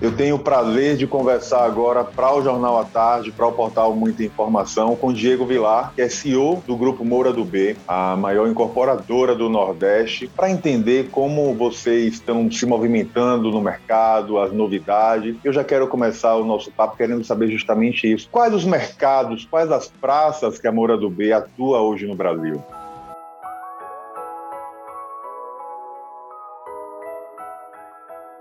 Eu tenho o prazer de conversar agora para o Jornal à Tarde, para o portal Muita Informação, com Diego Vilar, que é CEO do Grupo Moura do B, a maior incorporadora do Nordeste, para entender como vocês estão se movimentando no mercado, as novidades. Eu já quero começar o nosso papo querendo saber justamente isso. Quais os mercados, quais as praças que a Moura do B atua hoje no Brasil?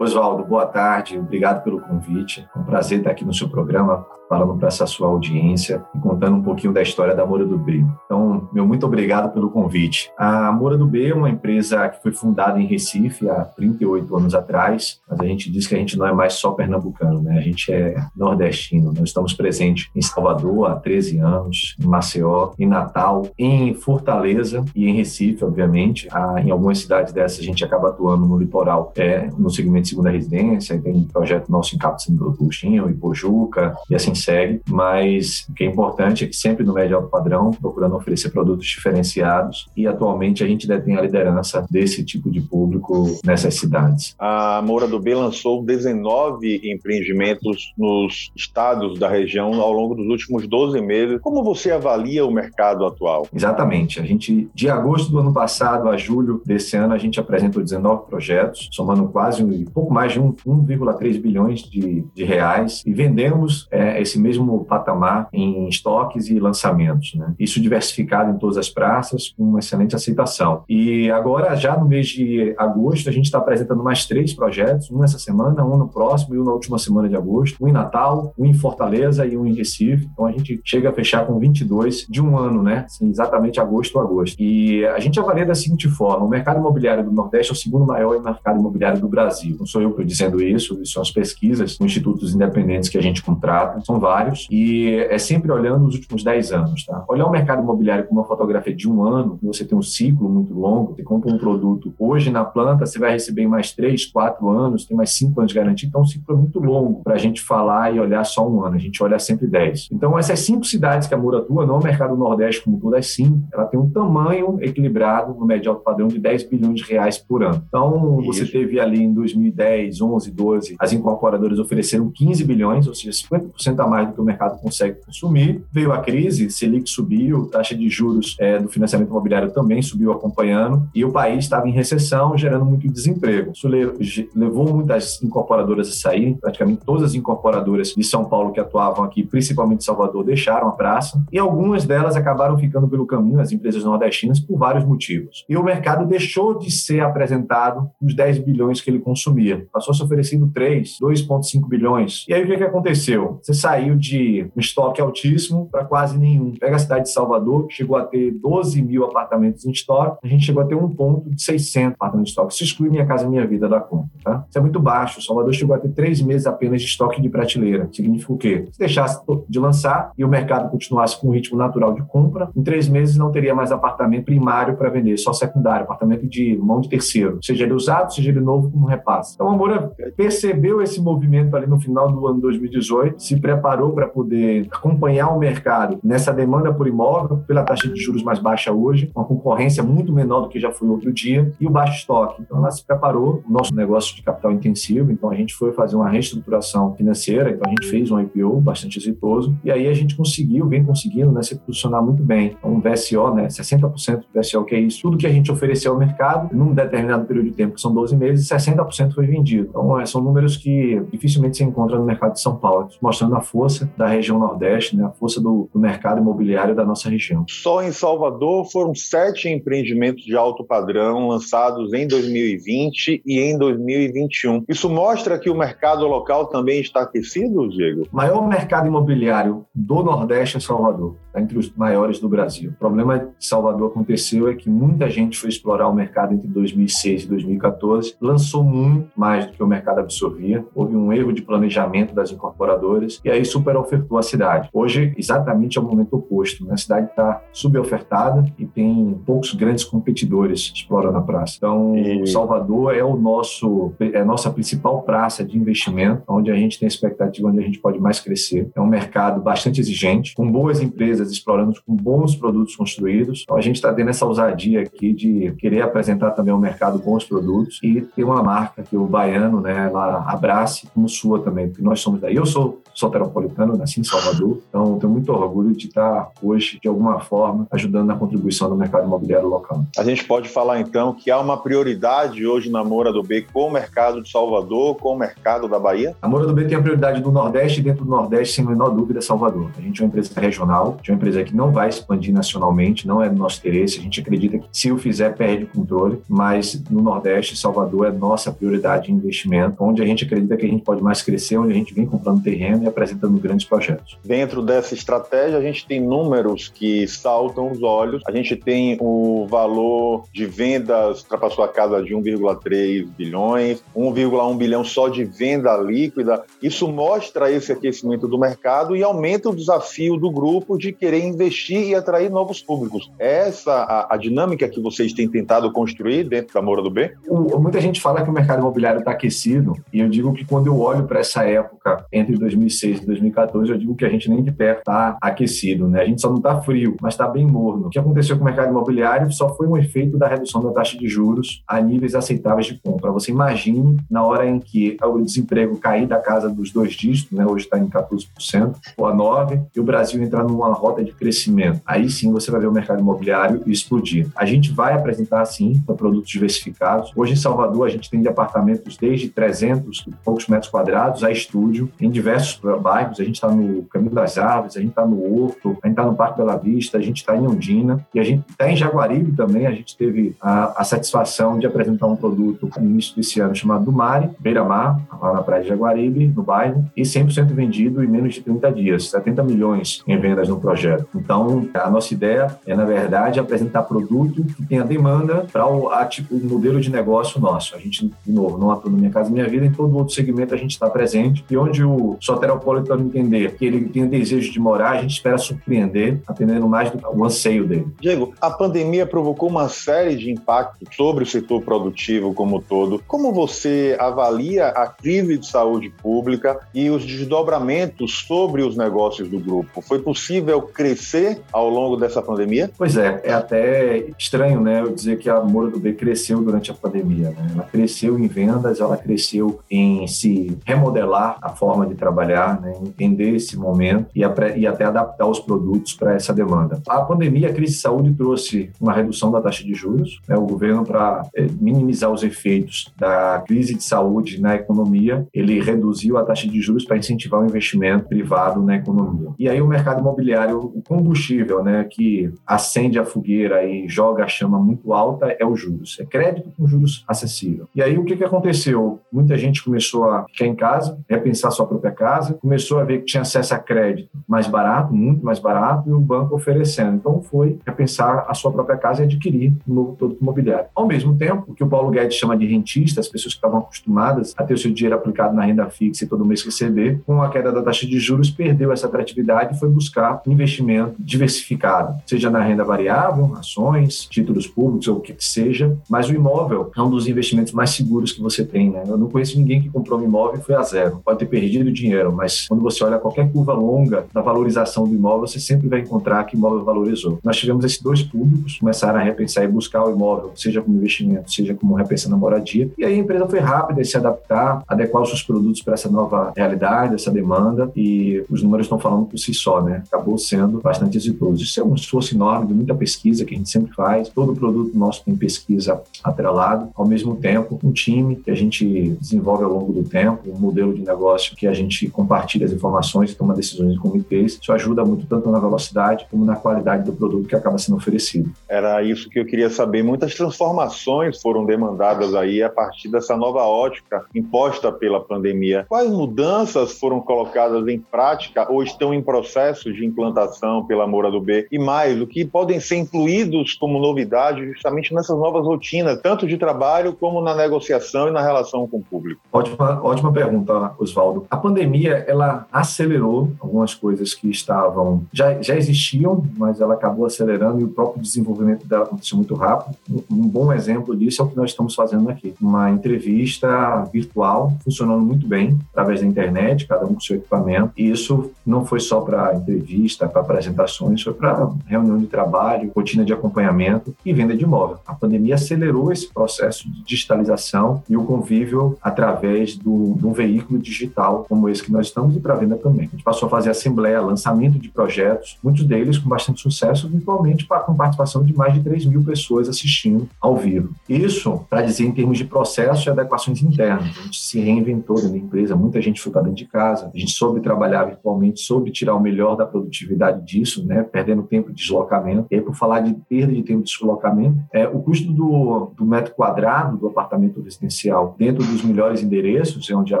Oswaldo, boa tarde, obrigado pelo convite. É um prazer estar aqui no seu programa, falando para essa sua audiência e contando um pouquinho da história da Moura do B. Então, meu muito obrigado pelo convite. A Moura do B é uma empresa que foi fundada em Recife há 38 anos atrás, mas a gente diz que a gente não é mais só pernambucano, né? A gente é nordestino. Nós estamos presentes em Salvador há 13 anos, em Maceió, em Natal, em Fortaleza e em Recife, obviamente. Ah, em algumas cidades dessas a gente acaba atuando no litoral, é, no segmento segunda residência, tem um projeto nosso em Capitão do Agostinho, em Pojuca, e assim segue. Mas o que é importante é que sempre no médio alto padrão, procurando oferecer produtos diferenciados, e atualmente a gente detém a liderança desse tipo de público nessas cidades. A Moura do B lançou 19 empreendimentos nos estados da região ao longo dos últimos 12 meses. Como você avalia o mercado atual? Exatamente. A gente, de agosto do ano passado a julho desse ano, a gente apresentou 19 projetos, somando quase um pouco mais de 1,3 bilhões de, de, reais e vendemos é, esse mesmo patamar em estoques e lançamentos. Né? Isso diversificado em todas as praças, com uma excelente aceitação. E agora, já no mês de agosto, a gente está apresentando mais três projetos, um essa semana, um no próximo e um na última semana de agosto, um em Natal, um em Fortaleza e um em Recife. Então a gente chega a fechar com 22 de um ano, né? Assim, exatamente agosto a agosto. E a gente avalia da seguinte forma: o mercado imobiliário do Nordeste é o segundo maior mercado imobiliário do Brasil. Não sou eu que estou dizendo isso, isso são as pesquisas com institutos independentes que a gente contrata, são vários, e é sempre olhando os últimos 10 anos. Tá? Olhar o mercado imobiliário com uma fotografia de um ano, você tem um ciclo muito longo, você compra um produto hoje na planta, você vai receber em mais 3, 4 anos, tem mais 5 anos de garantia, então o ciclo é muito longo para a gente falar e olhar só um ano, a gente olha sempre 10. Então, essas cinco cidades que a Moura atua, não o mercado nordeste como todo, é sim, ela tem um tamanho equilibrado no médio alto padrão de 10 bilhões de reais por ano. Então, Isso. você teve ali em 2010, 11, 12, as incorporadoras ofereceram 15 bilhões, ou seja, 50% a mais do que o mercado consegue consumir. Veio a crise, Selic subiu, taxa de juros é, do financiamento imobiliário também subiu acompanhando, e o país estava em recessão, gerando muito desemprego. Isso levou muitas incorporadoras a sair, praticamente todas as incorporadoras de São Paulo que atuavam aqui, principalmente Salvador, deixaram a praça, e algumas delas acabaram ficando pelo caminho, as empresas nordestinas, por vários motivos. E o mercado deixou de ser apresentado os 10 bilhões que ele consumia. Passou a se oferecendo 3, 2,5 bilhões. E aí o que, que aconteceu? Você saiu de um estoque altíssimo para quase nenhum. Pega a cidade de Salvador, chegou a ter 12 mil apartamentos em estoque, a gente chegou a ter um ponto de 600 apartamentos em estoque. Isso exclui Minha Casa Minha Vida da conta. Tá? Isso é muito baixo. Salvador chegou a ter três meses apenas de estoque de prateleira. Significa o quê? Se deixasse de lançar e o mercado continuasse com um ritmo natural de compra, em três meses não teria mais apartamento primário para vender, só secundário, apartamento de mão de terceiro, seja ele usado, seja ele novo como repasse. Então, a Moura percebeu esse movimento ali no final do ano 2018, se preparou para poder acompanhar o mercado nessa demanda por imóvel, pela taxa de juros mais baixa hoje, uma concorrência muito menor do que já foi outro dia, e o baixo estoque. Então ela se preparou, o nosso negócio de capital intensivo, então a gente foi fazer uma reestruturação financeira, então a gente fez um IPO bastante exitoso, e aí a gente conseguiu, vem conseguindo, né, se posicionar muito bem. Então, um VSO, né, 60% do VSO, que é isso, tudo que a gente ofereceu ao mercado, num determinado período de tempo, que são 12 meses, 60% foi vendido. Então, é, são números que dificilmente se encontram no mercado de São Paulo, mostrando a força da região Nordeste, né, a força do, do mercado imobiliário da nossa região. Só em Salvador foram sete empreendimentos de alto padrão lançados em 2020 e em 2021. Isso mostra que o mercado local também está aquecido, Diego? Maior mercado imobiliário do Nordeste é Salvador, está entre os maiores do Brasil. O problema de Salvador aconteceu é que muita gente foi explorar o mercado entre 2006 e 2014, lançou muito mais do que o mercado absorvia, houve um erro de planejamento das incorporadoras e aí superofertou a cidade. Hoje, exatamente é o momento oposto. Né? A cidade está subofertada e tem poucos grandes competidores explorando a praça. Então, e... Salvador é o nosso é a nossa principal praça de investimento, onde a gente tem expectativa onde a gente pode mais crescer. É um mercado bastante exigente, com boas empresas explorando com bons produtos construídos. Então, a gente está tendo essa ousadia aqui de querer apresentar também ao mercado bons produtos e ter uma marca que que baiano né, lá abrace como sua também, porque nós somos daí. Eu sou soteropolitano, nasci em Salvador, então tenho muito orgulho de estar hoje, de alguma forma, ajudando na contribuição do mercado imobiliário local. A gente pode falar então que há uma prioridade hoje na Moura do B com o mercado de Salvador, com o mercado da Bahia? A Moura do B tem a prioridade do Nordeste e dentro do Nordeste, sem a menor dúvida, Salvador. A gente é uma empresa regional, é uma empresa que não vai expandir nacionalmente, não é do nosso interesse. A gente acredita que se o fizer, perde o controle, mas no Nordeste, Salvador é nossa prioridade de investimento, onde a gente acredita que a gente pode mais crescer, onde a gente vem comprando terreno e apresentando grandes projetos. Dentro dessa estratégia, a gente tem números que saltam os olhos. A gente tem o valor de vendas ultrapassou a casa de 1,3 bilhões, 1,1 bilhão só de venda líquida. Isso mostra esse aquecimento do mercado e aumenta o desafio do grupo de querer investir e atrair novos públicos. É essa a, a dinâmica que vocês têm tentado construir dentro da Moura do B? Muita gente fala que o mercado imobiliário está aquecido e eu digo que quando eu olho para essa época entre 2006 2006 e 2014, eu digo que a gente nem de perto está aquecido, né? A gente só não está frio, mas está bem morno. O que aconteceu com o mercado imobiliário só foi um efeito da redução da taxa de juros a níveis aceitáveis de compra. Você imagine na hora em que o desemprego cair da casa dos dois dígitos, né? Hoje está em 14% ou a 9, e o Brasil entrar numa rota de crescimento. Aí sim você vai ver o mercado imobiliário explodir. A gente vai apresentar sim produtos diversificados. Hoje em Salvador a gente tem de apartamentos desde 300 e poucos metros quadrados a estúdio em diversos bairros, a gente está no Caminho das Árvores, a gente está no Horto, a gente está no Parque Bela Vista, a gente está em Ondina e a gente está em Jaguaribe também. A gente teve a, a, satisfação de apresentar um produto no início desse ano chamado Dumare, Beira Mar, lá na praia de Jaguaribe, no bairro, e 100% vendido em menos de 30 dias, 70 milhões em vendas no projeto. Então, a nossa ideia é, na verdade, apresentar produto que tenha demanda para o, tipo, o modelo de negócio nosso. A gente, de novo, não atua no Minha Casa Minha Vida, em todo outro segmento a gente está presente e onde o Sotero Metropolitano entender que ele tem desejo de morar, a gente espera surpreender, atendendo mais do que o anseio dele. Diego, a pandemia provocou uma série de impactos sobre o setor produtivo como um todo. Como você avalia a crise de saúde pública e os desdobramentos sobre os negócios do grupo? Foi possível crescer ao longo dessa pandemia? Pois é, é até estranho, né, eu dizer que a Moura do B cresceu durante a pandemia. Né? Ela cresceu em vendas, ela cresceu em se remodelar a forma de trabalhar né, entender esse momento e, e até adaptar os produtos para essa demanda. A pandemia, a crise de saúde trouxe uma redução da taxa de juros. Né, o governo, para é, minimizar os efeitos da crise de saúde na economia, ele reduziu a taxa de juros para incentivar o investimento privado na economia. E aí o mercado imobiliário, o combustível né, que acende a fogueira e joga a chama muito alta é o juros. É crédito com juros acessível. E aí o que, que aconteceu? Muita gente começou a ficar em casa, repensar sua própria casa, começou a ver que tinha acesso a crédito mais barato, muito mais barato, e o banco oferecendo. Então foi repensar a sua própria casa e adquirir um novo produto imobiliário. Ao mesmo tempo, o que o Paulo Guedes chama de rentista, as pessoas que estavam acostumadas a ter o seu dinheiro aplicado na renda fixa e todo mês receber, com a queda da taxa de juros, perdeu essa atratividade e foi buscar investimento diversificado, seja na renda variável, ações, títulos públicos ou o que seja, mas o imóvel é um dos investimentos mais seguros que você tem. Né? Eu não conheço ninguém que comprou um imóvel e foi a zero. Pode ter perdido dinheiro, mas quando você olha qualquer curva longa da valorização do imóvel, você sempre vai encontrar que o imóvel valorizou. Nós tivemos esses dois públicos, começaram a repensar e buscar o imóvel, seja como investimento, seja como repensando a moradia, e aí a empresa foi rápida em se adaptar, adequar os seus produtos para essa nova realidade, essa demanda, e os números estão falando por si só, né? Acabou sendo bastante exitoso. Isso é um esforço enorme de muita pesquisa que a gente sempre faz, todo produto nosso tem pesquisa atrelado, ao mesmo tempo um time que a gente desenvolve ao longo do tempo, um modelo de negócio que a gente compartilha as informações toma decisões em comitês. Isso ajuda muito tanto na velocidade como na qualidade do produto que acaba sendo oferecido. Era isso que eu queria saber. Muitas transformações foram demandadas aí a partir dessa nova ótica imposta pela pandemia. Quais mudanças foram colocadas em prática ou estão em processo de implantação pela Moura do B? E mais, o que podem ser incluídos como novidade justamente nessas novas rotinas, tanto de trabalho como na negociação e na relação com o público? Ótima, ótima pergunta, Oswaldo. A pandemia ela acelerou algumas coisas que estavam já, já existiam, mas ela acabou acelerando e o próprio desenvolvimento dela aconteceu muito rápido. Um bom exemplo disso é o que nós estamos fazendo aqui, uma entrevista virtual funcionando muito bem através da internet, cada um com seu equipamento. E isso não foi só para entrevista, para apresentações, foi para reunião de trabalho, rotina de acompanhamento e venda de imóvel. A pandemia acelerou esse processo de digitalização e o convívio através do, de um veículo digital como esse que nós estamos e para venda também. A gente passou a fazer assembleia, lançamento de projetos, muitos deles com bastante sucesso, virtualmente com participação de mais de 3 mil pessoas assistindo ao vivo. Isso, para dizer em termos de processos e adequações internas. A gente se reinventou dentro da empresa, muita gente foi para dentro de casa, a gente soube trabalhar virtualmente, soube tirar o melhor da produtividade disso, né, perdendo tempo de deslocamento. E aí, por falar de perda de tempo de deslocamento, é, o custo do, do metro quadrado do apartamento residencial dentro dos melhores endereços, onde a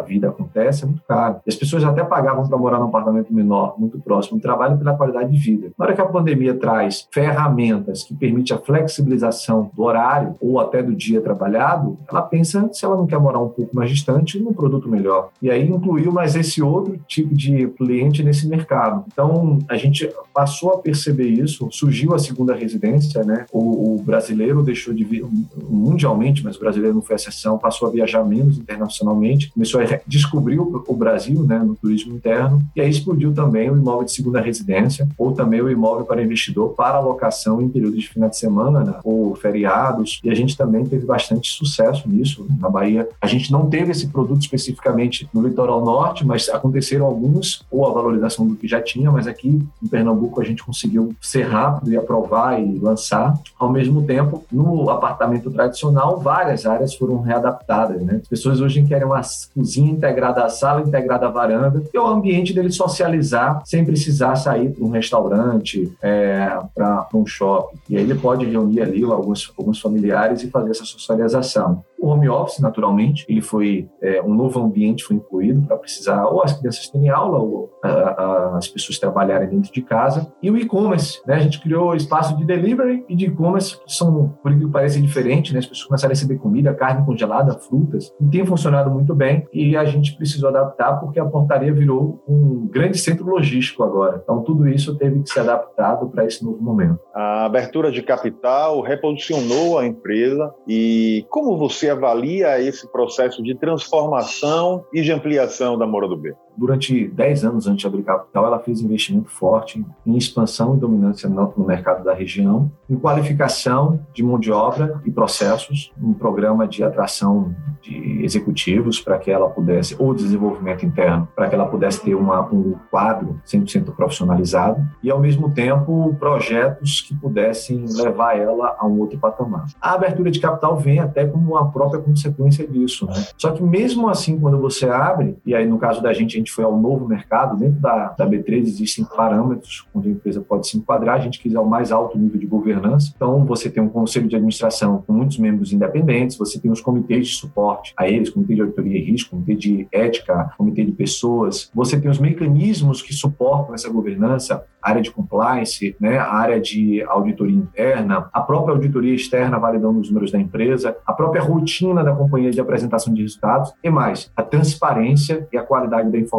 vida acontece, é muito caro. E as pessoas até pagavam para morar num apartamento menor, muito próximo do trabalho, pela qualidade de vida. Na hora que a pandemia traz ferramentas que permitem a flexibilização do horário ou até do dia trabalhado, ela pensa se ela não quer morar um pouco mais distante num produto melhor. E aí incluiu mais esse outro tipo de cliente nesse mercado. Então, a gente passou a perceber isso, surgiu a segunda residência, né? O, o brasileiro deixou de vir mundialmente, mas o brasileiro não foi exceção, passou a viajar menos internacionalmente, começou a descobrir o Brasil, né, no turismo interno, e aí explodiu também o imóvel de segunda residência, ou também o imóvel para investidor para alocação em períodos de final de semana, né, ou feriados, e a gente também teve bastante sucesso nisso. Na Bahia, a gente não teve esse produto especificamente no litoral norte, mas aconteceram alguns, ou a valorização do que já tinha, mas aqui em Pernambuco a gente conseguiu ser rápido e aprovar e lançar. Ao mesmo tempo, no apartamento tradicional, várias áreas foram readaptadas. Né? As pessoas hoje querem uma cozinha integrada à sala, integrada à varanda, e o ambiente dele socializar sem precisar sair para um restaurante, é, para um shopping. E aí ele pode reunir ali alguns, alguns familiares e fazer essa socialização. O home office, naturalmente, ele foi é, um novo ambiente foi incluído para precisar ou as crianças terem aula ou a, a, as pessoas trabalharem dentro de casa. E o e-commerce, né? A gente criou espaço de delivery e de e-commerce que são, por que parece diferente, né? As pessoas começaram a receber comida, carne congelada, frutas, e tem funcionado muito bem e a gente precisou adaptar porque a portaria virou um grande centro logístico agora. Então tudo isso teve que ser adaptado para esse novo momento. A abertura de capital reposicionou a empresa e como você avalia esse processo de transformação e de ampliação da Moura do B? Durante 10 anos antes de abrir capital, ela fez investimento forte em expansão e dominância no, mercado da região, em qualificação de mão de obra e processos, um programa de atração de executivos para que ela pudesse, ou desenvolvimento interno, para que ela pudesse ter uma, um quadro 100% profissionalizado e, ao mesmo tempo, projetos que pudessem levar ela a um outro patamar. A abertura de capital vem até como uma própria consequência disso. Né? Só que, mesmo assim, quando você abre, e aí no caso da gente, a gente foi ao novo mercado, dentro da, da B3 existem parâmetros onde a empresa pode se enquadrar, a gente quiser o mais alto nível de governança. Então, você tem um conselho de administração com muitos membros independentes, você tem os comitês de suporte a eles, comitê de auditoria e risco, comitê de ética, comitê de pessoas, você tem os mecanismos que suportam essa governança, área de compliance, né, a área de auditoria interna, a própria auditoria externa validando os números da empresa, a própria rotina da companhia de apresentação de resultados e mais, a transparência e a qualidade da informação.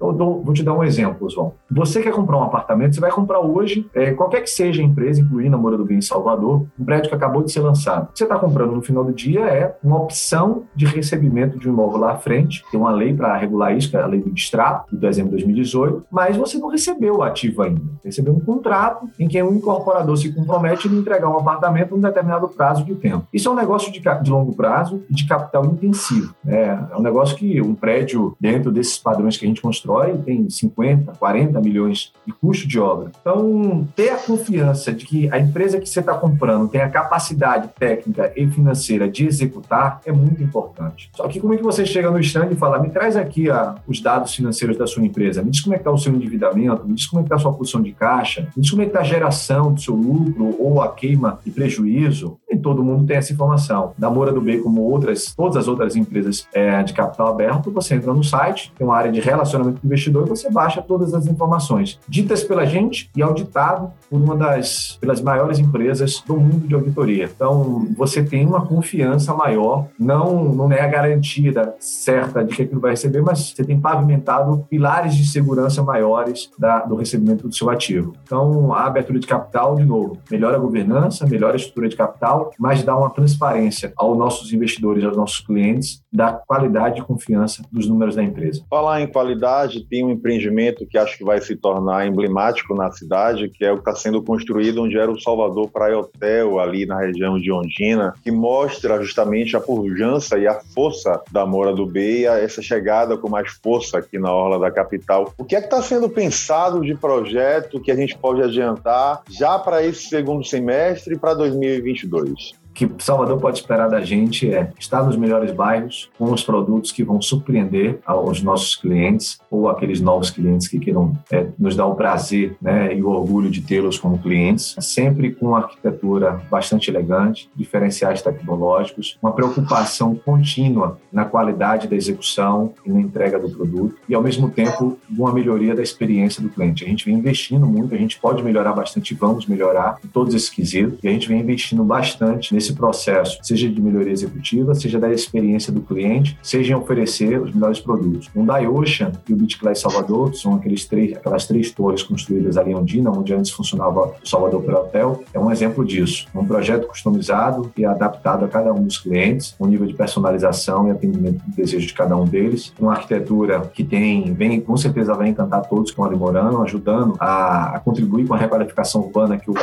Eu dou, vou te dar um exemplo, João. Você quer comprar um apartamento, você vai comprar hoje, é, qualquer que seja a empresa, incluindo a Moura do Bem em Salvador, um prédio que acabou de ser lançado. O você está comprando no final do dia é uma opção de recebimento de um imóvel lá à frente, tem uma lei para regular isso, que é a lei do distrato, de dezembro de 2018, mas você não recebeu o ativo ainda. Recebeu um contrato em que um incorporador se compromete a entregar um apartamento em um determinado prazo de tempo. Isso é um negócio de, de longo prazo e de capital intensivo. Né? É um negócio que um prédio, dentro desses padrões que a gente constrói, tem 50, 40 milhões de custo de obra. Então, ter a confiança de que a empresa que você está comprando tem a capacidade técnica e financeira de executar é muito importante. Só que como é que você chega no stand e fala, me traz aqui a, os dados financeiros da sua empresa, me diz como é que está o seu endividamento, me diz como é que está a sua posição de caixa, me diz como é que está a geração do seu lucro ou a queima de prejuízo. Nem todo mundo tem essa informação. Da Moura do B, como outras, todas as outras empresas é, de capital aberto, você entra no site, tem uma área de relacionamento com o investidor você baixa todas as informações ditas pela gente e auditado por uma das pelas maiores empresas do mundo de auditoria. Então, você tem uma confiança maior, não não é a garantia certa de que aquilo vai receber, mas você tem pavimentado pilares de segurança maiores da, do recebimento do seu ativo. Então, a abertura de capital, de novo, melhora a governança, melhora a estrutura de capital, mas dá uma transparência aos nossos investidores, aos nossos clientes, da qualidade e confiança dos números da empresa. Falar em qualidade, tem um empreendimento que acho que vai se tornar emblemático na cidade, que é o que está sendo construído onde era o Salvador Praia Hotel, ali na região de Ondina, que mostra justamente a pujança e a força da Moura do B e essa chegada com mais força aqui na orla da capital. O que é que está sendo pensado de projeto que a gente pode adiantar já para esse segundo semestre e para 2022? Que Salvador pode esperar da gente é estar nos melhores bairros, com os produtos que vão surpreender aos nossos clientes ou aqueles novos clientes que queiram é, nos dar o prazer né, e o orgulho de tê-los como clientes, sempre com uma arquitetura bastante elegante, diferenciais tecnológicos, uma preocupação contínua na qualidade da execução e na entrega do produto e, ao mesmo tempo, uma melhoria da experiência do cliente. A gente vem investindo muito, a gente pode melhorar bastante, vamos melhorar em todos esses quesitos e a gente vem investindo bastante nesse esse processo, seja de melhoria executiva, seja da experiência do cliente, seja em oferecer os melhores produtos. O Dai Ocean e o BitClass Salvador, que são aqueles três, aquelas três torres construídas ali em Ondina, onde antes funcionava o Salvador para Hotel, é um exemplo disso. Um projeto customizado e adaptado a cada um dos clientes, um nível de personalização e atendimento do desejo de cada um deles, uma arquitetura que tem, vem, com certeza vai encantar todos que estão ali morando, ajudando a, a contribuir com a requalificação urbana que o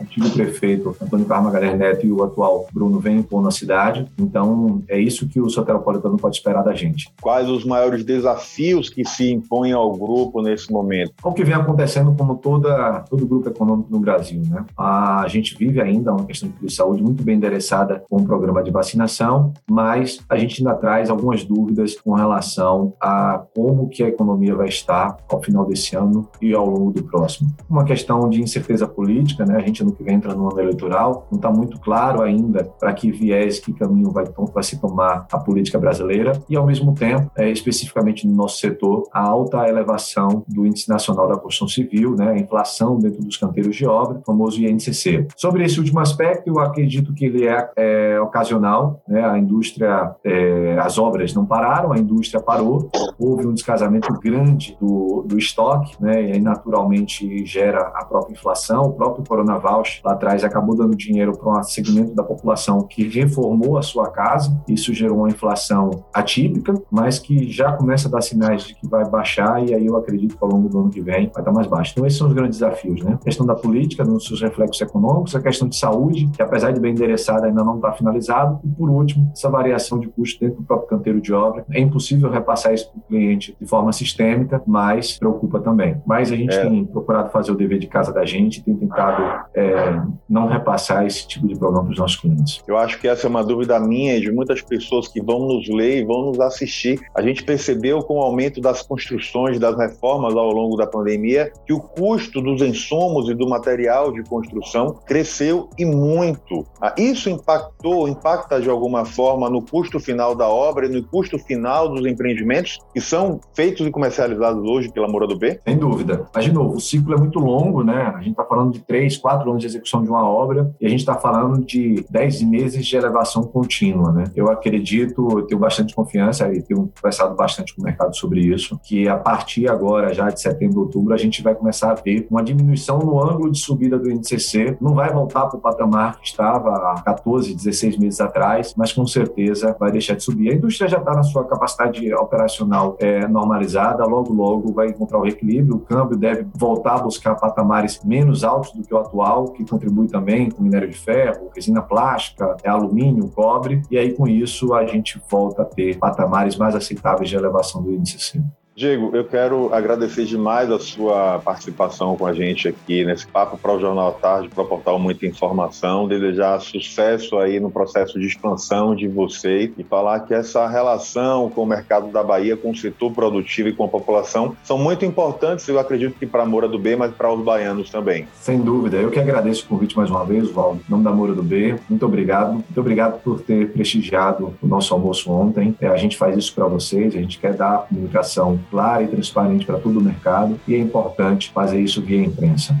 antigo prefeito Antônio Carlos Magalhães Neto e o atual qual Bruno vem impor na cidade. Então, é isso que o soteropolitano pode esperar da gente. Quais os maiores desafios que se impõem ao grupo nesse momento? O que vem acontecendo como toda, todo grupo econômico no Brasil. Né? A gente vive ainda uma questão de saúde muito bem endereçada com o programa de vacinação, mas a gente ainda traz algumas dúvidas com relação a como que a economia vai estar ao final desse ano e ao longo do próximo. Uma questão de incerteza política, né? a gente no que vem entra no ano eleitoral, não está muito claro ainda ainda para que viés, que caminho vai, vai se tomar a política brasileira e, ao mesmo tempo, é, especificamente no nosso setor, a alta elevação do Índice Nacional da Construção Civil, né, a inflação dentro dos canteiros de obra, famoso INCC. Sobre esse último aspecto, eu acredito que ele é, é ocasional, né, a indústria, é, as obras não pararam, a indústria parou, houve um descasamento grande do, do estoque, né, e aí naturalmente gera a própria inflação, o próprio coronavírus lá atrás acabou dando dinheiro para um segmento da população que reformou a sua casa. Isso gerou uma inflação atípica, mas que já começa a dar sinais de que vai baixar e aí eu acredito que ao longo do ano que vem vai estar mais baixo. Então esses são os grandes desafios, né? A questão da política, nos seus reflexos econômicos, a questão de saúde, que apesar de bem endereçada ainda não está finalizado, e por último, essa variação de custo dentro do próprio canteiro de obra. É impossível repassar isso para o cliente de forma sistêmica, mas preocupa também. Mas a gente é. tem procurado fazer o dever de casa da gente, tem tentado é, não repassar esse tipo de problema para os nossos clientes? Eu acho que essa é uma dúvida minha e de muitas pessoas que vão nos ler e vão nos assistir. A gente percebeu com o aumento das construções, das reformas ao longo da pandemia, que o custo dos insumos e do material de construção cresceu e muito. Ah, isso impactou, impacta de alguma forma no custo final da obra e no custo final dos empreendimentos que são feitos e comercializados hoje pela Moura do B? Sem dúvida. Mas, de novo, o ciclo é muito longo, né? A gente está falando de três, quatro anos de execução de uma obra e a gente está falando de 10 meses de elevação contínua. Né? Eu acredito, tenho bastante confiança e tenho conversado bastante com o mercado sobre isso, que a partir agora, já de setembro, outubro, a gente vai começar a ver uma diminuição no ângulo de subida do INCC. Não vai voltar para o patamar que estava há 14, 16 meses atrás, mas com certeza vai deixar de subir. A indústria já está na sua capacidade operacional é, normalizada, logo, logo vai encontrar o equilíbrio, o câmbio deve voltar a buscar patamares menos altos do que o atual, que contribui também com minério de ferro, resina plástica, é alumínio, cobre, e aí com isso a gente volta a ter patamares mais aceitáveis de elevação do índice C. Diego, eu quero agradecer demais a sua participação com a gente aqui nesse papo para o Jornal à Tarde, para o portal Muita Informação, desejar sucesso aí no processo de expansão de vocês e falar que essa relação com o mercado da Bahia, com o setor produtivo e com a população são muito importantes, eu acredito que para a Moura do B, mas para os baianos também. Sem dúvida, eu que agradeço o convite mais uma vez, Valdo, em nome da Moura do B, muito obrigado, muito obrigado por ter prestigiado o nosso almoço ontem, é, a gente faz isso para vocês, a gente quer dar comunicação clara e transparente para todo o mercado e é importante fazer isso via imprensa.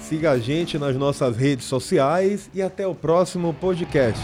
Siga a gente nas nossas redes sociais e até o próximo podcast.